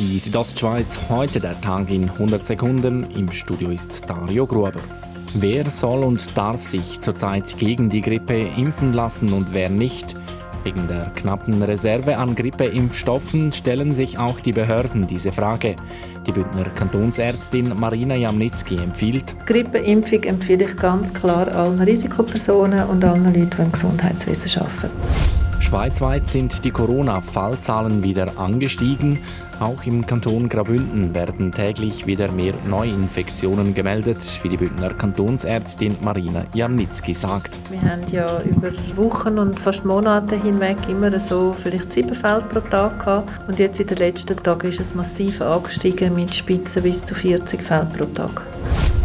Die Südostschweiz, heute der Tag in 100 Sekunden. Im Studio ist Dario Gruber. Wer soll und darf sich zurzeit gegen die Grippe impfen lassen und wer nicht? Wegen der knappen Reserve an Grippeimpfstoffen stellen sich auch die Behörden diese Frage. Die Bündner Kantonsärztin Marina Jamnitzki empfiehlt, Grippeimpfung empfehle ich ganz klar allen Risikopersonen und allen Leuten, die im Gesundheitswesen arbeiten. Schweizweit sind die Corona-Fallzahlen wieder angestiegen. Auch im Kanton Graubünden werden täglich wieder mehr Neuinfektionen gemeldet, wie die Bündner Kantonsärztin Marina Jamnitzki sagt. Wir haben ja über Wochen und fast Monate hinweg immer so vielleicht sieben Fälle pro Tag gehabt. Und jetzt in den letzten Tagen ist es massiv angestiegen mit Spitzen bis zu 40 Fällen pro Tag.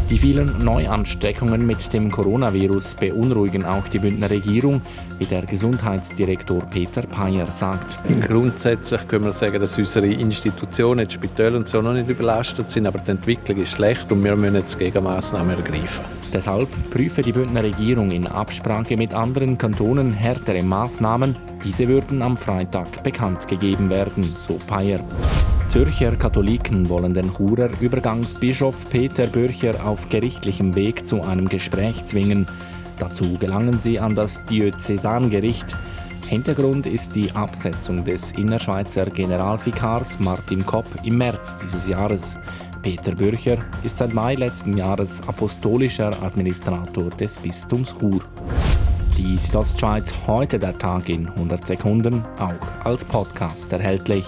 Die vielen Neuansteckungen mit dem Coronavirus beunruhigen auch die Bündner Regierung, wie der Gesundheitsdirektor Peter Payer sagt. Grundsätzlich können wir sagen, dass unsere Institutionen, die Spitäle und so noch nicht überlastet sind, aber die Entwicklung ist schlecht und wir müssen jetzt Gegenmaßnahmen ergreifen. Deshalb prüfe die Bündner Regierung in Absprache mit anderen Kantonen härtere Maßnahmen. Diese würden am Freitag bekannt gegeben werden, so Payer. Zürcher Katholiken wollen den Churer Übergangsbischof Peter Bürcher auf gerichtlichem Weg zu einem Gespräch zwingen. Dazu gelangen sie an das Diözesangericht. Hintergrund ist die Absetzung des Innerschweizer Generalvikars Martin Kopp im März dieses Jahres. Peter Bürcher ist seit Mai letzten Jahres apostolischer Administrator des Bistums Chur. Die Südostschweiz heute der Tag in 100 Sekunden, auch als Podcast erhältlich.